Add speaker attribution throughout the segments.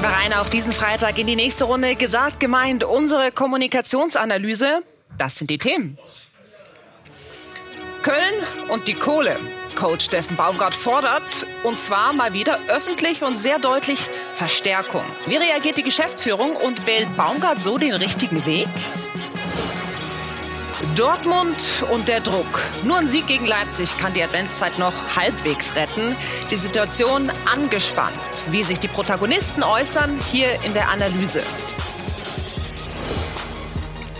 Speaker 1: gehen wir auch diesen Freitag in die nächste Runde. Gesagt, gemeint, unsere Kommunikationsanalyse. Das sind die Themen. Köln und die Kohle. Coach Steffen Baumgart fordert, und zwar mal wieder öffentlich und sehr deutlich, Verstärkung. Wie reagiert die Geschäftsführung und wählt Baumgart so den richtigen Weg? Dortmund und der Druck. Nur ein Sieg gegen Leipzig kann die Adventszeit noch halbwegs retten. Die Situation angespannt. Wie sich die Protagonisten äußern, hier in der Analyse.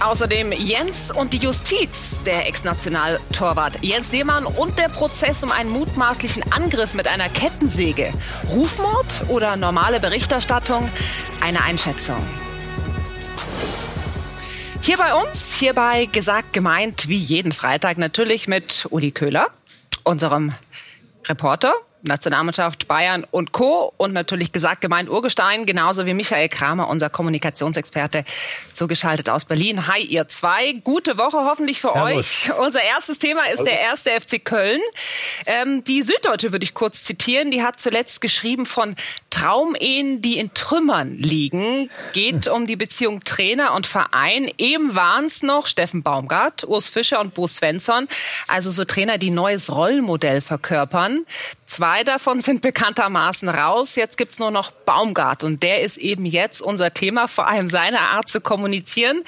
Speaker 1: Außerdem Jens und die Justiz, der Ex-Nationaltorwart Jens Lehmann und der Prozess um einen mutmaßlichen Angriff mit einer Kettensäge. Rufmord oder normale Berichterstattung? Eine Einschätzung. Hier bei uns, hierbei gesagt, gemeint, wie jeden Freitag natürlich mit Uli Köhler, unserem Reporter Nationalmannschaft Bayern und Co. Und natürlich gesagt gemeint Urgestein, genauso wie Michael Kramer, unser Kommunikationsexperte, zugeschaltet aus Berlin. Hi, ihr zwei. Gute Woche hoffentlich für Servus. euch. Unser erstes Thema ist der erste FC Köln. Ähm, die Süddeutsche würde ich kurz zitieren. Die hat zuletzt geschrieben von Traumehen, die in Trümmern liegen. Geht um die Beziehung Trainer und Verein. Eben waren es noch Steffen Baumgart, Urs Fischer und Bo Svensson. Also so Trainer, die neues Rollmodell verkörpern. Zwei davon sind bekanntermaßen raus. Jetzt gibt's nur noch Baumgart und der ist eben jetzt unser Thema, vor allem seine Art zu kommunizieren.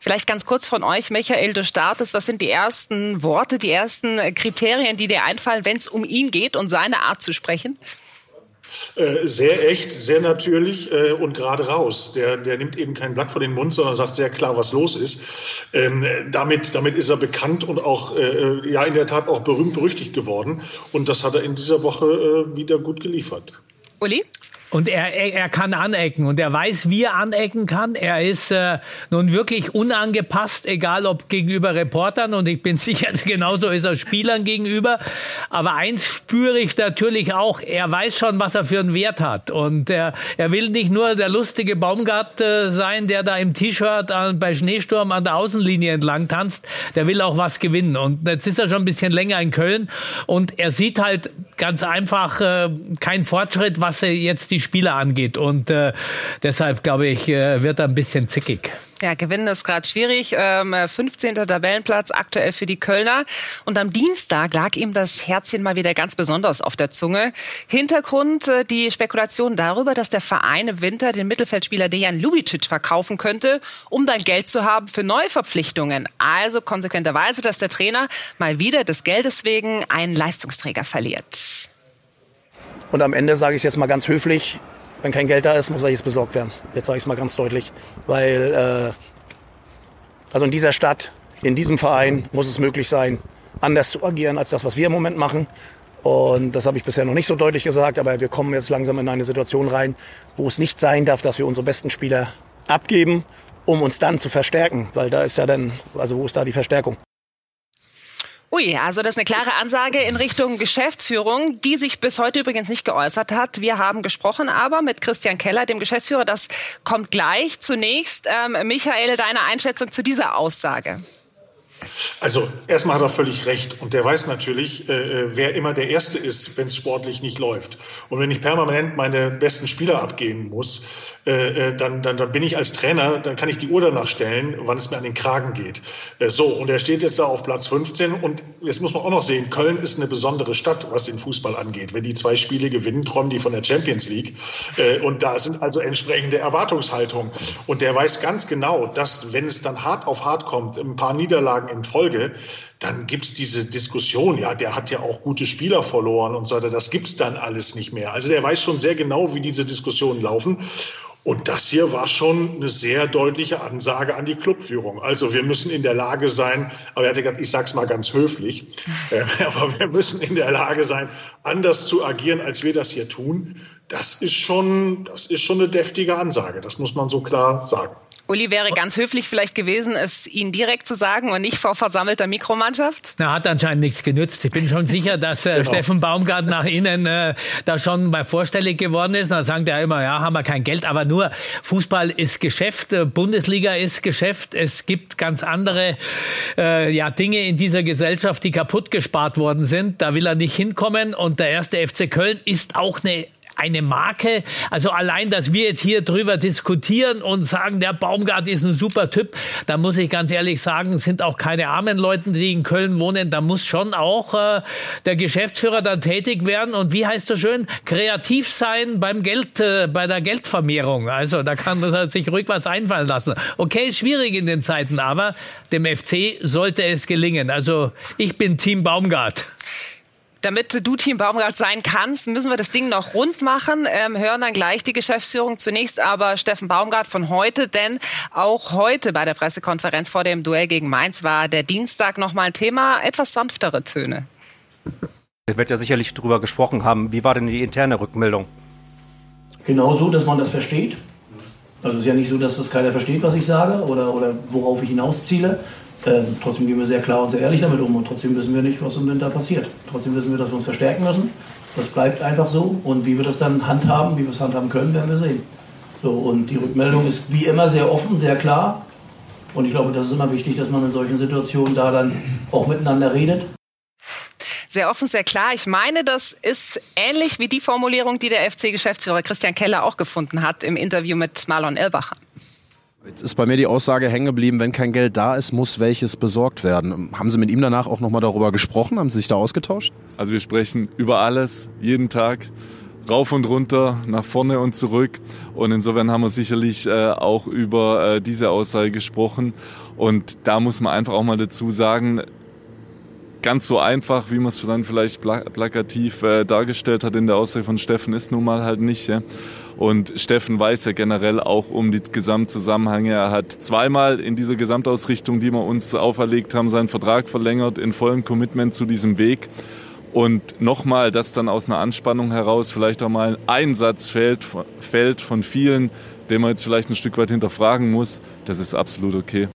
Speaker 1: Vielleicht ganz kurz von euch, Michael, du startest. Was sind die ersten Worte, die ersten Kriterien, die dir einfallen, wenn es um ihn geht und seine Art zu sprechen?
Speaker 2: Äh, sehr echt, sehr natürlich äh, und gerade raus. Der, der nimmt eben kein Blatt vor den Mund, sondern sagt sehr klar, was los ist. Ähm, damit, damit ist er bekannt und auch, äh, äh ja, in der Tat auch berühmt berüchtigt geworden. Und das hat er in dieser Woche äh, wieder gut geliefert.
Speaker 1: Uli?
Speaker 3: Und er, er, er kann anecken und er weiß, wie er anecken kann. Er ist äh, nun wirklich unangepasst, egal ob gegenüber Reportern und ich bin sicher, genauso ist er Spielern gegenüber. Aber eins spüre ich natürlich auch, er weiß schon, was er für einen Wert hat. Und er, er will nicht nur der lustige Baumgart äh, sein, der da im T-Shirt bei Schneesturm an der Außenlinie entlang tanzt. Der will auch was gewinnen. Und jetzt ist er schon ein bisschen länger in Köln und er sieht halt ganz einfach äh, keinen Fortschritt, was er jetzt die die Spieler angeht. Und äh, deshalb, glaube ich, äh, wird er ein bisschen zickig.
Speaker 1: Ja, gewinnen ist gerade schwierig. Ähm, 15. Tabellenplatz aktuell für die Kölner. Und am Dienstag lag ihm das Herzchen mal wieder ganz besonders auf der Zunge. Hintergrund äh, die Spekulation darüber, dass der Verein im Winter den Mittelfeldspieler Dejan Lubicic verkaufen könnte, um dann Geld zu haben für Neuverpflichtungen. Also konsequenterweise, dass der Trainer mal wieder des Geldes wegen einen Leistungsträger verliert.
Speaker 4: Und am Ende sage ich es jetzt mal ganz höflich, wenn kein Geld da ist, muss welches besorgt werden. Jetzt sage ich es mal ganz deutlich. Weil äh, also in dieser Stadt, in diesem Verein muss es möglich sein, anders zu agieren als das, was wir im Moment machen. Und das habe ich bisher noch nicht so deutlich gesagt, aber wir kommen jetzt langsam in eine Situation rein, wo es nicht sein darf, dass wir unsere besten Spieler abgeben, um uns dann zu verstärken. Weil da ist ja dann, also wo ist da die Verstärkung?
Speaker 1: Ui, also das ist eine klare Ansage in Richtung Geschäftsführung, die sich bis heute übrigens nicht geäußert hat. Wir haben gesprochen aber mit Christian Keller, dem Geschäftsführer. Das kommt gleich. Zunächst, ähm, Michael, deine Einschätzung zu dieser Aussage.
Speaker 2: Also erstmal hat er völlig recht und der weiß natürlich, äh, äh wer immer der Erste ist, wenn es sportlich nicht läuft. Und wenn ich permanent meine besten Spieler abgehen muss, äh, äh, dann, dann, dann bin ich als Trainer, dann kann ich die Uhr danach stellen, wann es mir an den Kragen geht. Äh, so, und er steht jetzt da auf Platz 15 und jetzt muss man auch noch sehen, Köln ist eine besondere Stadt, was den Fußball angeht. Wenn die zwei Spiele gewinnen, träumen die von der Champions League. Äh, und da sind also entsprechende Erwartungshaltungen. Und der weiß ganz genau, dass wenn es dann hart auf hart kommt, ein paar Niederlagen in Folge, dann gibt's diese Diskussion, ja, der hat ja auch gute Spieler verloren und so weiter. Das gibt's dann alles nicht mehr. Also der weiß schon sehr genau, wie diese Diskussionen laufen. Und das hier war schon eine sehr deutliche Ansage an die Clubführung. Also wir müssen in der Lage sein, aber er hat gesagt, ich sag's mal ganz höflich, äh, aber wir müssen in der Lage sein, anders zu agieren, als wir das hier tun. Das ist schon, das ist schon eine deftige Ansage. Das muss man so klar sagen.
Speaker 1: Uli wäre ganz höflich vielleicht gewesen, es Ihnen direkt zu sagen und nicht vor versammelter Mikromannschaft?
Speaker 3: Na, hat anscheinend nichts genützt. Ich bin schon sicher, dass äh, genau. Steffen Baumgart nach innen äh, da schon mal vorstellig geworden ist. dann sagt er immer, ja, haben wir kein Geld, aber nur Fußball ist Geschäft, äh, Bundesliga ist Geschäft. Es gibt ganz andere äh, ja, Dinge in dieser Gesellschaft, die kaputt gespart worden sind. Da will er nicht hinkommen. Und der erste FC Köln ist auch eine eine Marke. Also allein, dass wir jetzt hier drüber diskutieren und sagen, der Baumgart ist ein super Typ, da muss ich ganz ehrlich sagen, sind auch keine armen Leute, die in Köln wohnen. Da muss schon auch äh, der Geschäftsführer da tätig werden und wie heißt das schön, kreativ sein beim Geld, äh, bei der Geldvermehrung. Also da kann man sich ruhig was einfallen lassen. Okay, ist schwierig in den Zeiten, aber dem FC sollte es gelingen. Also ich bin Team Baumgart.
Speaker 1: Damit du Team Baumgart sein kannst, müssen wir das Ding noch rund machen. Ähm, hören dann gleich die Geschäftsführung. Zunächst aber Steffen Baumgart von heute, denn auch heute bei der Pressekonferenz vor dem Duell gegen Mainz war der Dienstag nochmal ein Thema, etwas sanftere Töne.
Speaker 5: Es wird ja sicherlich darüber gesprochen haben. Wie war denn die interne Rückmeldung?
Speaker 4: Genauso, dass man das versteht. Also es ist ja nicht so, dass das keiner versteht, was ich sage oder, oder worauf ich hinausziele. Ähm, trotzdem gehen wir sehr klar und sehr ehrlich damit um und trotzdem wissen wir nicht, was im Winter passiert. Trotzdem wissen wir, dass wir uns verstärken müssen. Das bleibt einfach so und wie wir das dann handhaben, wie wir es handhaben können, werden wir sehen. So, und die Rückmeldung ist wie immer sehr offen, sehr klar. Und ich glaube, das ist immer wichtig, dass man in solchen Situationen da dann auch miteinander redet
Speaker 1: sehr offen, sehr klar. Ich meine, das ist ähnlich wie die Formulierung, die der FC-Geschäftsführer Christian Keller auch gefunden hat im Interview mit Marlon Elbacher.
Speaker 6: Jetzt ist bei mir die Aussage hängen geblieben, wenn kein Geld da ist, muss welches besorgt werden. Haben Sie mit ihm danach auch nochmal darüber gesprochen? Haben Sie sich da ausgetauscht?
Speaker 7: Also wir sprechen über alles, jeden Tag, rauf und runter, nach vorne und zurück. Und insofern haben wir sicherlich äh, auch über äh, diese Aussage gesprochen. Und da muss man einfach auch mal dazu sagen, ganz so einfach, wie man es dann vielleicht plakativ äh, dargestellt hat in der Aussage von Steffen, ist nun mal halt nicht. Ja? Und Steffen weiß ja generell auch um die Gesamtzusammenhänge. Er hat zweimal in dieser Gesamtausrichtung, die wir uns auferlegt haben, seinen Vertrag verlängert in vollem Commitment zu diesem Weg. Und nochmal, dass dann aus einer Anspannung heraus vielleicht auch mal ein Satz fällt, fällt von vielen, den man jetzt vielleicht ein Stück weit hinterfragen muss, das ist absolut okay.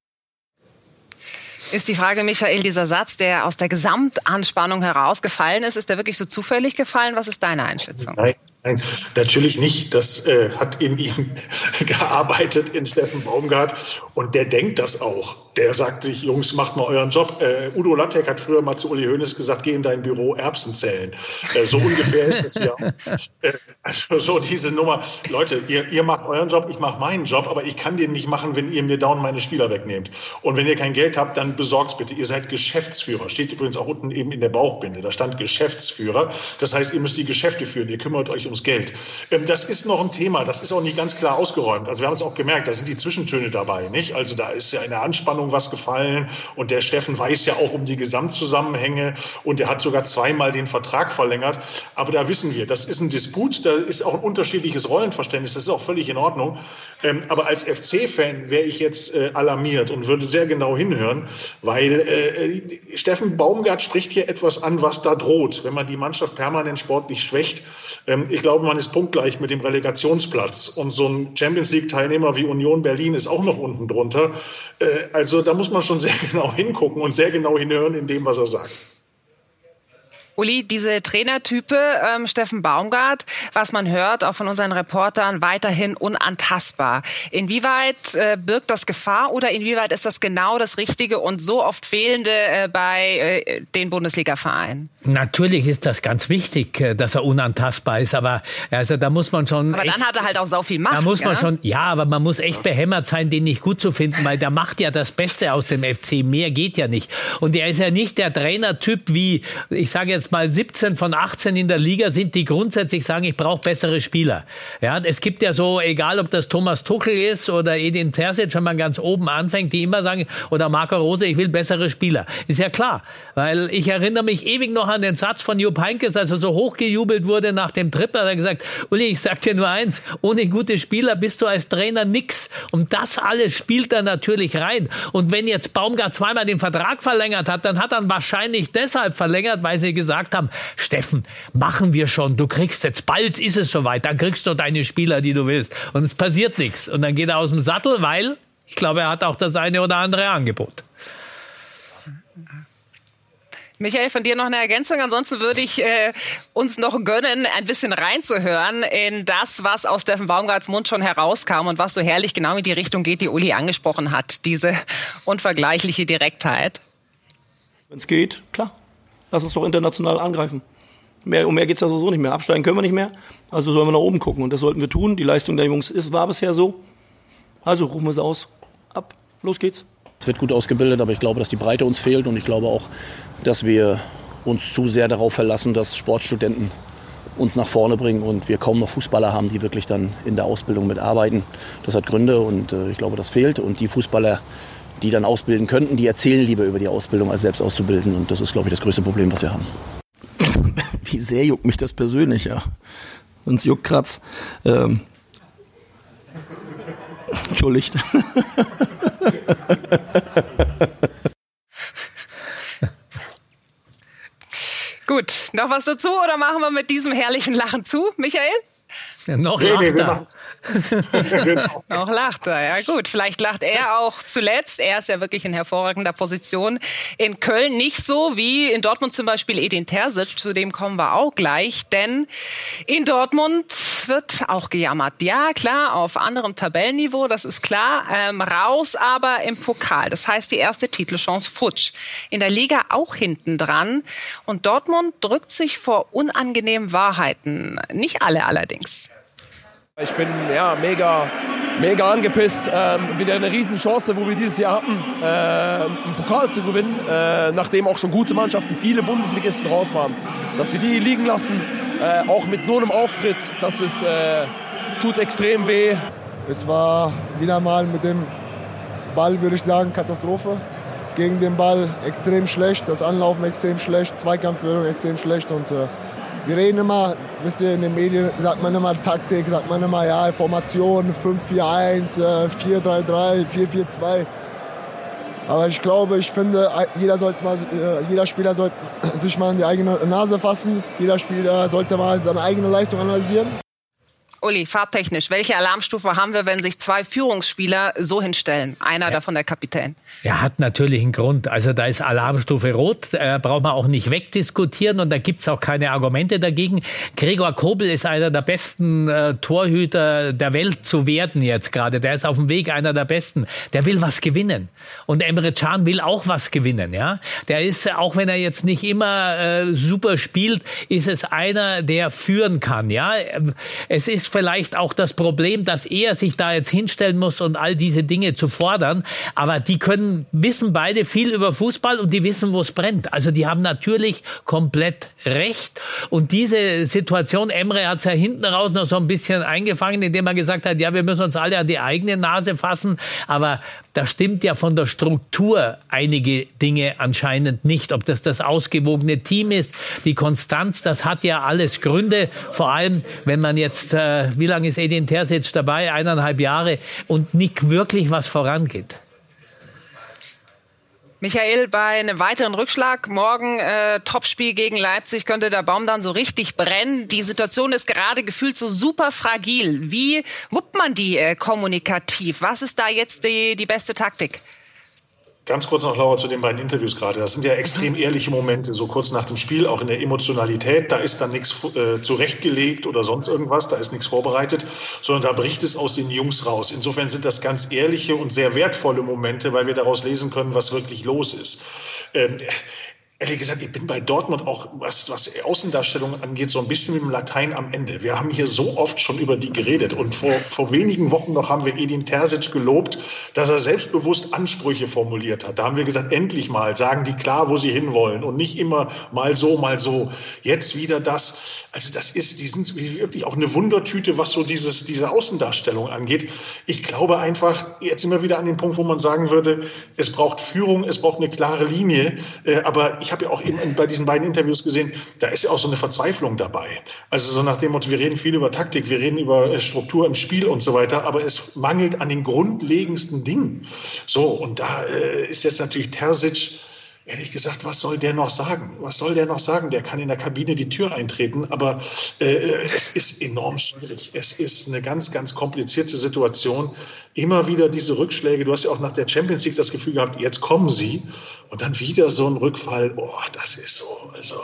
Speaker 1: Ist die Frage, Michael, dieser Satz, der aus der Gesamtanspannung herausgefallen ist, ist der wirklich so zufällig gefallen? Was ist deine Einschätzung?
Speaker 2: Nein, Nein, natürlich nicht. Das äh, hat in ihm gearbeitet, in Steffen Baumgart. Und der denkt das auch. Der sagt sich, Jungs, macht mal euren Job. Äh, Udo Lattek hat früher mal zu Uli Hoeneß gesagt, geh in dein Büro Erbsen zählen. Äh, so ungefähr ist es ja. Äh, also so diese Nummer. Leute, ihr, ihr macht euren Job, ich mache meinen Job, aber ich kann den nicht machen, wenn ihr mir dauernd meine Spieler wegnehmt. Und wenn ihr kein Geld habt, dann besorgt's bitte. Ihr seid Geschäftsführer. Steht übrigens auch unten eben in der Bauchbinde. Da stand Geschäftsführer. Das heißt, ihr müsst die Geschäfte führen. Ihr kümmert euch ums Geld. Ähm, das ist noch ein Thema. Das ist auch nicht ganz klar ausgeräumt. Also wir haben es auch gemerkt, da sind die Zwischentöne dabei, nicht? Also da ist ja in der Anspannung was gefallen und der Steffen weiß ja auch um die Gesamtzusammenhänge und er hat sogar zweimal den Vertrag verlängert. Aber da wissen wir, das ist ein Disput, da ist auch ein unterschiedliches Rollenverständnis, das ist auch völlig in Ordnung. Ähm, aber als FC-Fan wäre ich jetzt äh, alarmiert und würde sehr genau hinhören, weil äh, Steffen Baumgart spricht hier etwas an, was da droht, wenn man die Mannschaft permanent sportlich schwächt. Ähm, ich glaube, man ist punktgleich mit dem Relegationsplatz. Und so ein Champions League-Teilnehmer wie Union Berlin ist auch noch unten drunter. Äh, also da muss man schon sehr genau hingucken und sehr genau hinhören in dem, was er sagt.
Speaker 1: Uli, diese Trainertype, ähm, Steffen Baumgart, was man hört, auch von unseren Reportern, weiterhin unantastbar. Inwieweit äh, birgt das Gefahr oder inwieweit ist das genau das Richtige und so oft fehlende äh, bei äh, den Bundesliga-Vereinen?
Speaker 3: Natürlich ist das ganz wichtig, äh, dass er unantastbar ist, aber also da muss man schon.
Speaker 1: Aber echt, dann hat er halt auch so viel Macht.
Speaker 3: Da muss man ja? schon, ja, aber man muss echt behämmert sein, den nicht gut zu finden, weil der macht ja das Beste aus dem FC. Mehr geht ja nicht. Und er ist ja nicht der Trainertyp wie, ich sage jetzt jetzt mal 17 von 18 in der Liga sind, die grundsätzlich sagen, ich brauche bessere Spieler. Ja, es gibt ja so, egal ob das Thomas Tuchel ist oder Edin Terzic, wenn man ganz oben anfängt, die immer sagen, oder Marco Rose, ich will bessere Spieler. Ist ja klar, weil ich erinnere mich ewig noch an den Satz von Jupp Heynckes, als er so hochgejubelt wurde nach dem Trip, hat er gesagt, Uli, ich sag dir nur eins, ohne gute Spieler bist du als Trainer nix. Und das alles spielt da natürlich rein. Und wenn jetzt Baumgart zweimal den Vertrag verlängert hat, dann hat er wahrscheinlich deshalb verlängert, weil sie gesagt gesagt haben, Steffen, machen wir schon, du kriegst jetzt, bald ist es soweit, dann kriegst du deine Spieler, die du willst. Und es passiert nichts. Und dann geht er aus dem Sattel, weil ich glaube, er hat auch das eine oder andere Angebot.
Speaker 1: Michael, von dir noch eine Ergänzung. Ansonsten würde ich äh, uns noch gönnen, ein bisschen reinzuhören in das, was aus Steffen Baumgarts Mund schon herauskam und was so herrlich genau in die Richtung geht, die Uli angesprochen hat. Diese unvergleichliche Direktheit.
Speaker 4: Wenn es geht, klar. Lass uns doch international angreifen. Mehr, um mehr geht es ja sowieso nicht mehr. Absteigen können wir nicht mehr. Also sollen wir nach oben gucken. Und das sollten wir tun. Die Leistung der Jungs ist, war bisher so. Also rufen wir es aus. Ab. Los geht's. Es wird gut ausgebildet, aber ich glaube, dass die Breite uns fehlt. Und ich glaube auch, dass wir uns zu sehr darauf verlassen, dass Sportstudenten uns nach vorne bringen und wir kaum noch Fußballer haben, die wirklich dann in der Ausbildung mitarbeiten. Das hat Gründe und äh, ich glaube, das fehlt. Und die Fußballer, die dann ausbilden könnten, die erzählen lieber über die Ausbildung, als selbst auszubilden. Und das ist, glaube ich, das größte Problem, was wir haben. Wie sehr juckt mich das persönlich, ja. Wenn es juckt, kratzt. Ähm. Entschuldigt.
Speaker 1: Gut, noch was dazu oder machen wir mit diesem herrlichen Lachen zu, Michael?
Speaker 3: Ja, noch nee, lacht er.
Speaker 1: genau. noch lacht er, ja gut. Vielleicht lacht er auch zuletzt. Er ist ja wirklich in hervorragender Position. In Köln nicht so wie in Dortmund zum Beispiel Edin Terzic. Zu dem kommen wir auch gleich. Denn in Dortmund wird auch gejammert. Ja, klar, auf anderem Tabellenniveau, das ist klar. Ähm, raus aber im Pokal. Das heißt, die erste Titelchance futsch. In der Liga auch hinten dran. Und Dortmund drückt sich vor unangenehmen Wahrheiten. Nicht alle allerdings.
Speaker 8: Ich bin ja mega, mega angepisst. Ähm, wieder eine Riesenchance, wo wir dieses Jahr hatten, äh, einen Pokal zu gewinnen, äh, nachdem auch schon gute Mannschaften, viele Bundesligisten raus waren. Dass wir die liegen lassen, äh, auch mit so einem Auftritt, das ist, äh, tut extrem weh.
Speaker 9: Es war wieder mal mit dem Ball, würde ich sagen, Katastrophe. Gegen den Ball extrem schlecht, das Anlaufen extrem schlecht, Zweikampfführung extrem schlecht und äh, wir reden immer, wisst ihr, in den Medien sagt man immer Taktik, sagt man immer, ja, Formation 5-4-1, 4-3-3, 4-4-2. Aber ich glaube, ich finde, jeder, sollte mal, äh, jeder Spieler sollte sich mal in die eigene Nase fassen. Jeder Spieler sollte mal seine eigene Leistung analysieren.
Speaker 1: Uli, fahrtechnisch, welche Alarmstufe haben wir, wenn sich zwei Führungsspieler so hinstellen? Einer ja. davon der Kapitän.
Speaker 3: Er hat natürlich einen Grund. Also da ist Alarmstufe rot, äh, braucht man auch nicht wegdiskutieren und da gibt's auch keine Argumente dagegen. Gregor Kobel ist einer der besten äh, Torhüter der Welt zu werden jetzt gerade. Der ist auf dem Weg, einer der besten. Der will was gewinnen. Und Emre Can will auch was gewinnen. Ja, Der ist, auch wenn er jetzt nicht immer äh, super spielt, ist es einer, der führen kann. Ja, Es ist vielleicht auch das Problem, dass er sich da jetzt hinstellen muss und all diese Dinge zu fordern. Aber die können, wissen beide viel über Fußball und die wissen, wo es brennt. Also die haben natürlich komplett recht. Und diese Situation, Emre hat es ja hinten raus noch so ein bisschen eingefangen, indem er gesagt hat, ja, wir müssen uns alle an die eigene Nase fassen. Aber da stimmt ja von der Struktur einige Dinge anscheinend nicht. Ob das das ausgewogene Team ist, die Konstanz, das hat ja alles Gründe. Vor allem, wenn man jetzt, äh, wie lange ist Edin Terzic dabei? Eineinhalb Jahre und nicht wirklich was vorangeht.
Speaker 1: Michael, bei einem weiteren Rückschlag morgen äh, Topspiel gegen Leipzig könnte der Baum dann so richtig brennen. Die Situation ist gerade gefühlt so super fragil. Wie wuppt man die äh, kommunikativ? Was ist da jetzt die, die beste Taktik?
Speaker 2: Ganz kurz noch, Laura, zu den beiden Interviews gerade. Das sind ja extrem ehrliche Momente, so kurz nach dem Spiel, auch in der Emotionalität. Da ist dann nichts äh, zurechtgelegt oder sonst irgendwas, da ist nichts vorbereitet, sondern da bricht es aus den Jungs raus. Insofern sind das ganz ehrliche und sehr wertvolle Momente, weil wir daraus lesen können, was wirklich los ist. Ähm, ehrlich gesagt, ich bin bei Dortmund auch, was, was Außendarstellungen angeht, so ein bisschen mit dem Latein am Ende. Wir haben hier so oft schon über die geredet und vor, vor wenigen Wochen noch haben wir Edin Terzic gelobt, dass er selbstbewusst Ansprüche formuliert hat. Da haben wir gesagt, endlich mal, sagen die klar, wo sie hinwollen und nicht immer mal so, mal so. Jetzt wieder das. Also das ist, die sind wirklich auch eine Wundertüte, was so dieses, diese Außendarstellung angeht. Ich glaube einfach, jetzt immer wieder an den Punkt, wo man sagen würde, es braucht Führung, es braucht eine klare Linie, äh, aber ich ich habe ja auch eben bei diesen beiden Interviews gesehen, da ist ja auch so eine Verzweiflung dabei. Also so nach dem Motto, wir reden viel über Taktik, wir reden über äh, Struktur im Spiel und so weiter, aber es mangelt an den grundlegendsten Dingen. So, und da äh, ist jetzt natürlich Terzic, ehrlich gesagt, was soll der noch sagen? Was soll der noch sagen? Der kann in der Kabine die Tür eintreten, aber äh, es ist enorm schwierig. Es ist eine ganz, ganz komplizierte Situation. Immer wieder diese Rückschläge. Du hast ja auch nach der Champions League das Gefühl gehabt, jetzt kommen sie und dann wieder so ein Rückfall. Oh, das ist so. Also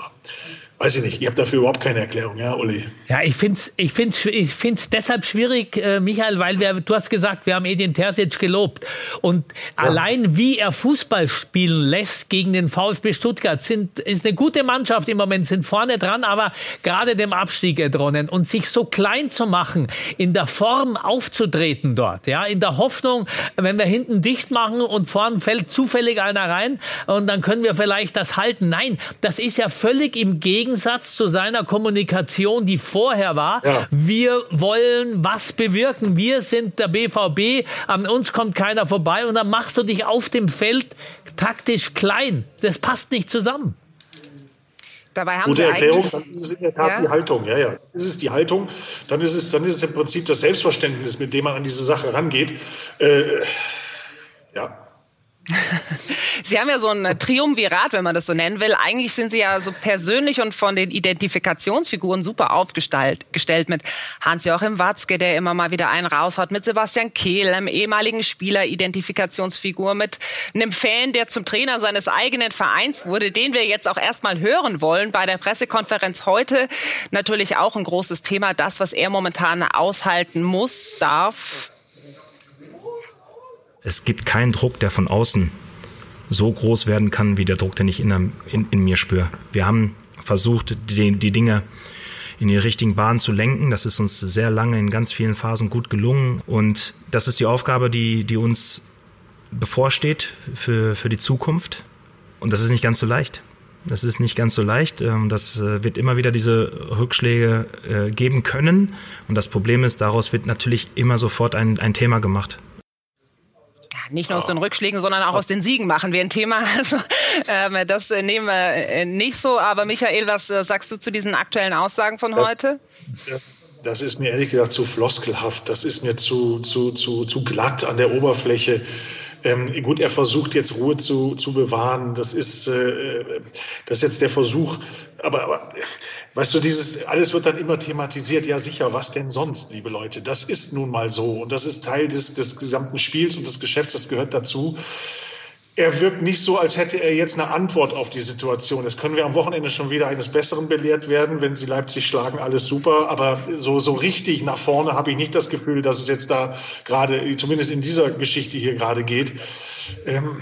Speaker 2: weiß ich nicht, ich habe dafür überhaupt keine Erklärung, ja, Uli.
Speaker 3: Ja, ich finde es ich find's, ich find's deshalb schwierig, äh, Michael, weil wir, du hast gesagt, wir haben Edin Terzic gelobt. Und ja. allein wie er Fußball spielen lässt gegen den VfB Stuttgart, sind, ist eine gute Mannschaft im Moment, sind vorne dran, aber gerade dem Abstieg entronnen. Und sich so klein zu machen, in der Form aufzutreten dort, ja, in der Hoffnung, wenn wir hinten dicht machen und vorn fällt zufällig einer rein und dann können wir vielleicht das halten. Nein, das ist ja völlig im Gegenteil Gegensatz zu seiner Kommunikation, die vorher war. Ja. Wir wollen was bewirken. Wir sind der BVB. An uns kommt keiner vorbei. Und dann machst du dich auf dem Feld taktisch klein. Das passt nicht zusammen.
Speaker 2: Dabei haben Gute Sie Erklärung, dann ist es in der Tat ja? die Haltung. Ja, ja. Ist es die Haltung, dann ist es, dann ist es im Prinzip das Selbstverständnis, mit dem man an diese Sache rangeht. Äh, ja,
Speaker 1: Sie haben ja so ein Triumvirat, wenn man das so nennen will. Eigentlich sind Sie ja so persönlich und von den Identifikationsfiguren super aufgestellt mit Hans-Joachim Watzke, der immer mal wieder einen raushaut, mit Sebastian Kehl, einem ehemaligen Spieler, Identifikationsfigur, mit einem Fan, der zum Trainer seines eigenen Vereins wurde, den wir jetzt auch erstmal hören wollen bei der Pressekonferenz heute. Natürlich auch ein großes Thema, das, was er momentan aushalten muss, darf
Speaker 10: es gibt keinen Druck, der von außen so groß werden kann, wie der Druck, den ich in, in, in mir spüre. Wir haben versucht, die, die Dinge in die richtigen Bahnen zu lenken. Das ist uns sehr lange in ganz vielen Phasen gut gelungen. Und das ist die Aufgabe, die, die uns bevorsteht für, für die Zukunft. Und das ist nicht ganz so leicht. Das ist nicht ganz so leicht. Ähm, das äh, wird immer wieder diese Rückschläge äh, geben können. Und das Problem ist, daraus wird natürlich immer sofort ein, ein Thema gemacht
Speaker 1: nicht nur aus den Rückschlägen, sondern auch aus den Siegen machen wir ein Thema. Also, ähm, das äh, nehmen wir äh, nicht so. Aber Michael, was äh, sagst du zu diesen aktuellen Aussagen von das, heute?
Speaker 2: Das ist mir ehrlich gesagt zu floskelhaft. Das ist mir zu, zu, zu, zu glatt an der Oberfläche. Ähm, gut, er versucht jetzt Ruhe zu, zu bewahren. Das ist, äh, das ist jetzt der Versuch. Aber, aber weißt du, dieses, alles wird dann immer thematisiert. Ja, sicher, was denn sonst, liebe Leute? Das ist nun mal so. Und das ist Teil des, des gesamten Spiels und des Geschäfts. Das gehört dazu er wirkt nicht so, als hätte er jetzt eine Antwort auf die Situation. Das können wir am Wochenende schon wieder eines Besseren belehrt werden. Wenn sie Leipzig schlagen, alles super. Aber so, so richtig nach vorne habe ich nicht das Gefühl, dass es jetzt da gerade, zumindest in dieser Geschichte hier gerade geht. Ähm,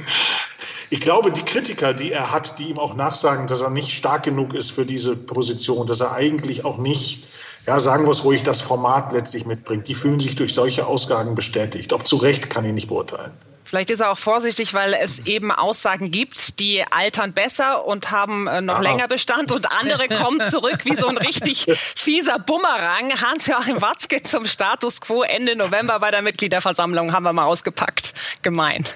Speaker 2: ich glaube, die Kritiker, die er hat, die ihm auch nachsagen, dass er nicht stark genug ist für diese Position, dass er eigentlich auch nicht, ja, sagen wir es ruhig, das Format letztlich mitbringt, die fühlen sich durch solche Ausgaben bestätigt. Ob zu Recht, kann ich nicht beurteilen.
Speaker 1: Vielleicht ist er auch vorsichtig, weil es eben Aussagen gibt, die altern besser und haben äh, noch Aha. länger Bestand und andere kommen zurück wie so ein richtig fieser Bumerang. Hans-Joachim Watzke zum Status quo Ende November bei der Mitgliederversammlung haben wir mal ausgepackt. Gemein.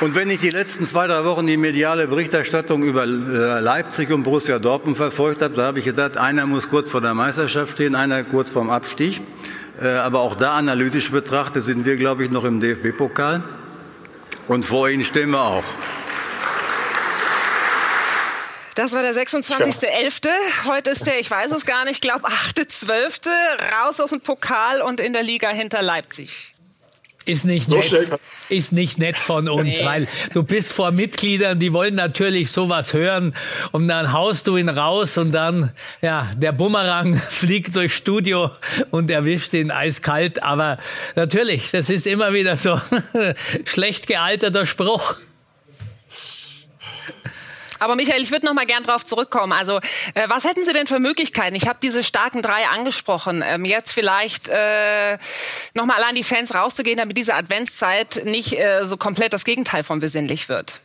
Speaker 11: Und wenn ich die letzten zwei, drei Wochen die mediale Berichterstattung über äh, Leipzig und Borussia Dortmund verfolgt habe, da habe ich gedacht, einer muss kurz vor der Meisterschaft stehen, einer kurz vorm Abstieg. Äh, aber auch da analytisch betrachtet sind wir, glaube ich, noch im DFB-Pokal. Und vor ihnen stehen wir auch.
Speaker 1: Das war der 26.11. Heute ist der, ich weiß es gar nicht, glaube 8.12. Raus aus dem Pokal und in der Liga hinter Leipzig.
Speaker 3: Ist nicht, so nett, ist nicht nett von uns, nee. weil du bist vor Mitgliedern, die wollen natürlich sowas hören und dann haust du ihn raus und dann, ja, der Bumerang fliegt durchs Studio und erwischt ihn eiskalt. Aber natürlich, das ist immer wieder so schlecht gealterter Spruch.
Speaker 1: Aber Michael, ich würde noch mal gern darauf zurückkommen. Also, äh, was hätten Sie denn für Möglichkeiten? Ich habe diese starken drei angesprochen. Ähm, jetzt vielleicht äh, noch mal an die Fans rauszugehen, damit diese Adventszeit nicht äh, so komplett das Gegenteil von besinnlich wird.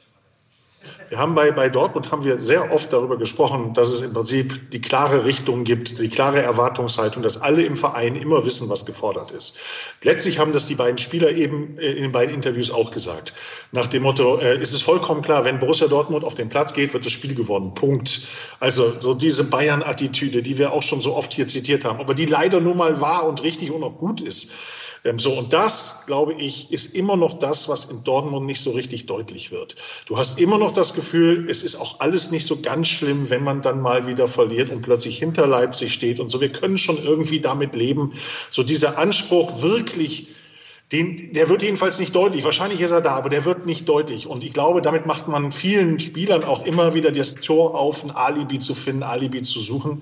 Speaker 2: Wir haben bei, bei Dortmund haben wir sehr oft darüber gesprochen, dass es im Prinzip die klare Richtung gibt, die klare Erwartungshaltung, dass alle im Verein immer wissen, was gefordert ist. Letztlich haben das die beiden Spieler eben äh, in den beiden Interviews auch gesagt. Nach dem Motto, äh, ist es vollkommen klar, wenn Borussia Dortmund auf den Platz geht, wird das Spiel gewonnen. Punkt. Also so diese Bayern-Attitüde, die wir auch schon so oft hier zitiert haben, aber die leider nun mal wahr und richtig und auch gut ist. Ähm, so, und das, glaube ich, ist immer noch das, was in Dortmund nicht so richtig deutlich wird. Du hast immer noch das Gefühl, es ist auch alles nicht so ganz schlimm, wenn man dann mal wieder verliert und plötzlich hinter Leipzig steht und so. Wir können schon irgendwie damit leben. So dieser Anspruch, wirklich den, der wird jedenfalls nicht deutlich. Wahrscheinlich ist er da, aber der wird nicht deutlich. Und ich glaube, damit macht man vielen Spielern auch immer wieder das Tor auf, ein Alibi zu finden, Alibi zu suchen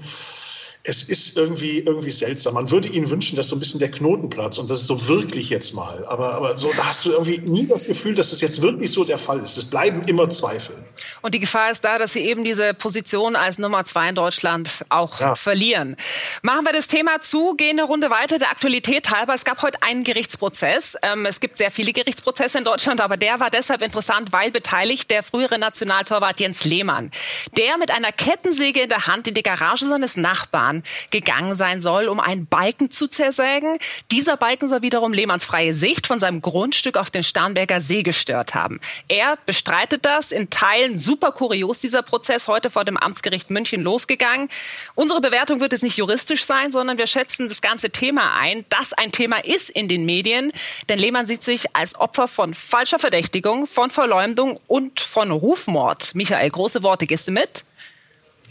Speaker 2: es ist irgendwie, irgendwie seltsam. Man würde ihnen wünschen, dass so ein bisschen der Knoten platzt und das ist so wirklich jetzt mal. Aber, aber so, da hast du irgendwie nie das Gefühl, dass es jetzt wirklich so der Fall ist. Es bleiben immer Zweifel.
Speaker 1: Und die Gefahr ist da, dass sie eben diese Position als Nummer zwei in Deutschland auch ja. verlieren. Machen wir das Thema zu, gehen eine Runde weiter. Der Aktualität halber, es gab heute einen Gerichtsprozess. Ähm, es gibt sehr viele Gerichtsprozesse in Deutschland, aber der war deshalb interessant, weil beteiligt der frühere Nationaltorwart Jens Lehmann, der mit einer Kettensäge in der Hand in die Garage seines Nachbarn Jahren gegangen sein soll, um einen Balken zu zersägen. Dieser Balken soll wiederum Lehmanns freie Sicht von seinem Grundstück auf den Starnberger See gestört haben. Er bestreitet das, in Teilen super kurios dieser Prozess, heute vor dem Amtsgericht München losgegangen. Unsere Bewertung wird es nicht juristisch sein, sondern wir schätzen das ganze Thema ein, das ein Thema ist in den Medien, denn Lehmann sieht sich als Opfer von falscher Verdächtigung, von Verleumdung und von Rufmord. Michael, große Worte, gehst du mit?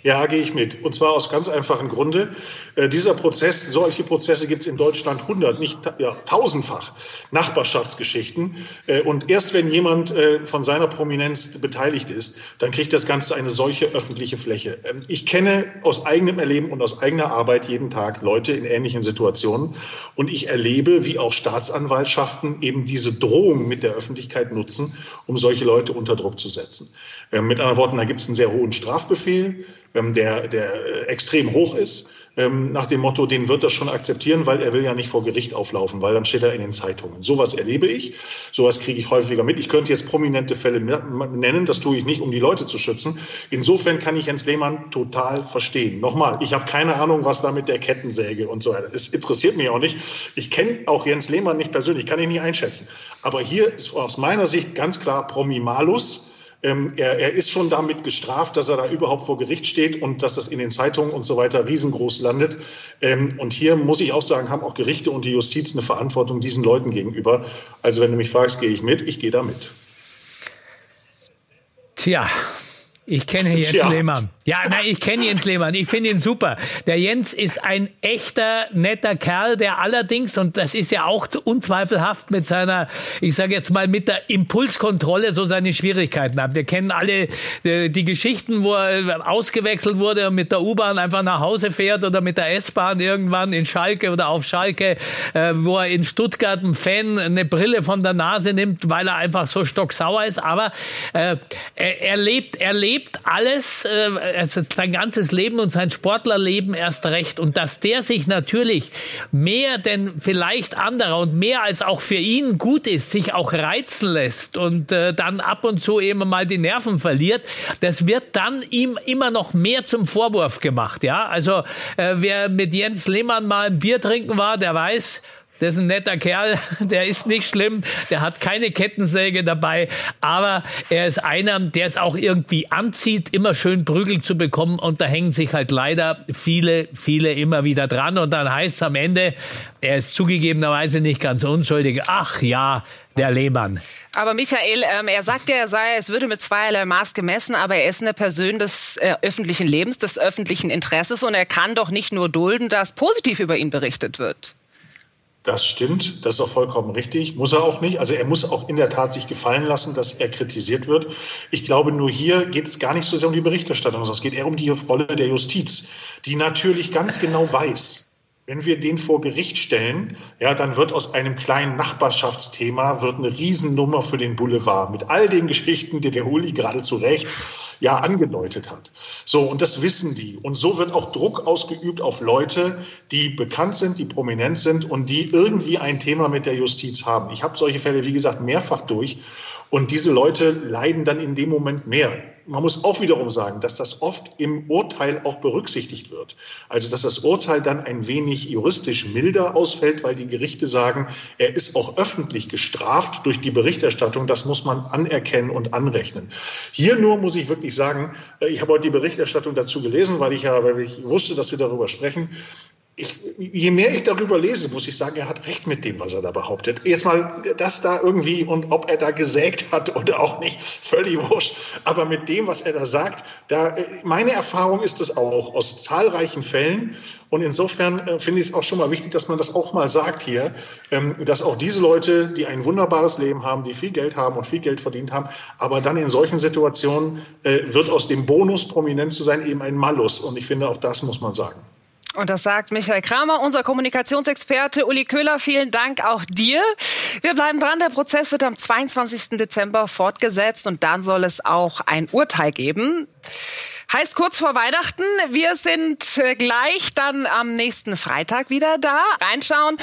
Speaker 2: Ja, gehe ich mit. Und zwar aus ganz einfachen Grunde. Äh, dieser Prozess, solche Prozesse gibt es in Deutschland hundert, nicht ja, tausendfach. Nachbarschaftsgeschichten. Äh, und erst wenn jemand äh, von seiner Prominenz beteiligt ist, dann kriegt das Ganze eine solche öffentliche Fläche. Ähm, ich kenne aus eigenem Erleben und aus eigener Arbeit jeden Tag Leute in ähnlichen Situationen. Und ich erlebe, wie auch Staatsanwaltschaften eben diese Drohung mit der Öffentlichkeit nutzen, um solche Leute unter Druck zu setzen. Ähm, mit anderen Worten, da gibt es einen sehr hohen Strafbefehl ähm, der, der äh, extrem hoch ist, ähm, nach dem Motto, den wird er schon akzeptieren, weil er will ja nicht vor Gericht auflaufen, weil dann steht er in den Zeitungen. Sowas erlebe ich, sowas kriege ich häufiger mit. Ich könnte jetzt prominente Fälle nennen, das tue ich nicht, um die Leute zu schützen. Insofern kann ich Jens Lehmann total verstehen. Nochmal, ich habe keine Ahnung, was da mit der Kettensäge und so weiter. Es interessiert mich auch nicht. Ich kenne auch Jens Lehmann nicht persönlich, kann ich nicht einschätzen. Aber hier ist aus meiner Sicht ganz klar Promi Malus ähm, er, er ist schon damit gestraft, dass er da überhaupt vor Gericht steht und dass das in den Zeitungen und so weiter riesengroß landet. Ähm, und hier muss ich auch sagen, haben auch Gerichte und die Justiz eine Verantwortung diesen Leuten gegenüber. Also wenn du mich fragst, gehe ich mit, ich gehe da mit.
Speaker 3: Tja, ich kenne Jens Tja. Lehmann. Ja, nein, ich kenne Jens Lehmann. Ich finde ihn super. Der Jens ist ein echter, netter Kerl, der allerdings, und das ist ja auch unzweifelhaft mit seiner, ich sage jetzt mal, mit der Impulskontrolle so seine Schwierigkeiten hat. Wir kennen alle äh, die Geschichten, wo er ausgewechselt wurde und mit der U-Bahn einfach nach Hause fährt oder mit der S-Bahn irgendwann in Schalke oder auf Schalke, äh, wo er in Stuttgart ein Fan eine Brille von der Nase nimmt, weil er einfach so stocksauer ist. Aber äh, er, er lebt, er lebt lebt alles, äh, sein ganzes Leben und sein Sportlerleben erst recht. Und dass der sich natürlich mehr denn vielleicht anderer und mehr als auch für ihn gut ist, sich auch reizen lässt und äh, dann ab und zu eben mal die Nerven verliert, das wird dann ihm immer noch mehr zum Vorwurf gemacht. Ja, also äh, wer mit Jens Lehmann mal ein Bier trinken war, der weiß, der ist ein netter Kerl, der ist nicht schlimm, der hat keine Kettensäge dabei, aber er ist einer, der es auch irgendwie anzieht, immer schön Prügel zu bekommen und da hängen sich halt leider viele, viele immer wieder dran und dann heißt es am Ende, er ist zugegebenerweise nicht ganz unschuldig, ach ja, der Lehmann.
Speaker 1: Aber Michael, ähm, er sagt ja, er sei, es würde mit zweierlei Maß gemessen, aber er ist eine Person des äh, öffentlichen Lebens, des öffentlichen Interesses und er kann doch nicht nur dulden, dass positiv über ihn berichtet wird.
Speaker 2: Das stimmt, das ist auch vollkommen richtig. Muss er auch nicht. Also er muss auch in der Tat sich gefallen lassen, dass er kritisiert wird. Ich glaube, nur hier geht es gar nicht so sehr um die Berichterstattung, sondern es geht eher um die Rolle der Justiz, die natürlich ganz genau weiß, wenn wir den vor Gericht stellen, ja, dann wird aus einem kleinen Nachbarschaftsthema wird eine Riesennummer für den Boulevard mit all den Geschichten, die der Uli gerade zu Recht ja angedeutet hat. So, und das wissen die. Und so wird auch Druck ausgeübt auf Leute, die bekannt sind, die prominent sind und die irgendwie ein Thema mit der Justiz haben. Ich habe solche Fälle, wie gesagt, mehrfach durch. Und diese Leute leiden dann in dem Moment mehr man muss auch wiederum sagen, dass das oft im Urteil auch berücksichtigt wird. Also dass das Urteil dann ein wenig juristisch milder ausfällt, weil die Gerichte sagen, er ist auch öffentlich gestraft durch die Berichterstattung. Das muss man anerkennen und anrechnen. Hier nur muss ich wirklich sagen, äh, ich habe heute die Berichterstattung dazu gelesen, weil ich ja, weil ich wusste, dass wir darüber sprechen ich, je mehr ich darüber lese, muss ich sagen, er hat recht mit dem, was er da behauptet. Jetzt mal das da irgendwie und ob er da gesägt hat oder auch nicht, völlig wurscht. Aber mit dem, was er da sagt, da, äh, meine Erfahrung ist es auch aus zahlreichen Fällen. Und insofern äh, finde ich es auch schon mal wichtig, dass man das auch mal sagt hier, ähm, dass auch diese Leute, die ein wunderbares Leben haben, die viel Geld haben und viel Geld verdient haben, aber dann in solchen Situationen äh, wird aus dem Bonus prominent zu sein eben ein Malus. Und ich finde, auch das muss man sagen.
Speaker 1: Und das sagt Michael Kramer, unser Kommunikationsexperte. Uli Köhler, vielen Dank auch dir. Wir bleiben dran. Der Prozess wird am 22. Dezember fortgesetzt und dann soll es auch ein Urteil geben. Heißt kurz vor Weihnachten. Wir sind äh, gleich dann am nächsten Freitag wieder da. Reinschauen.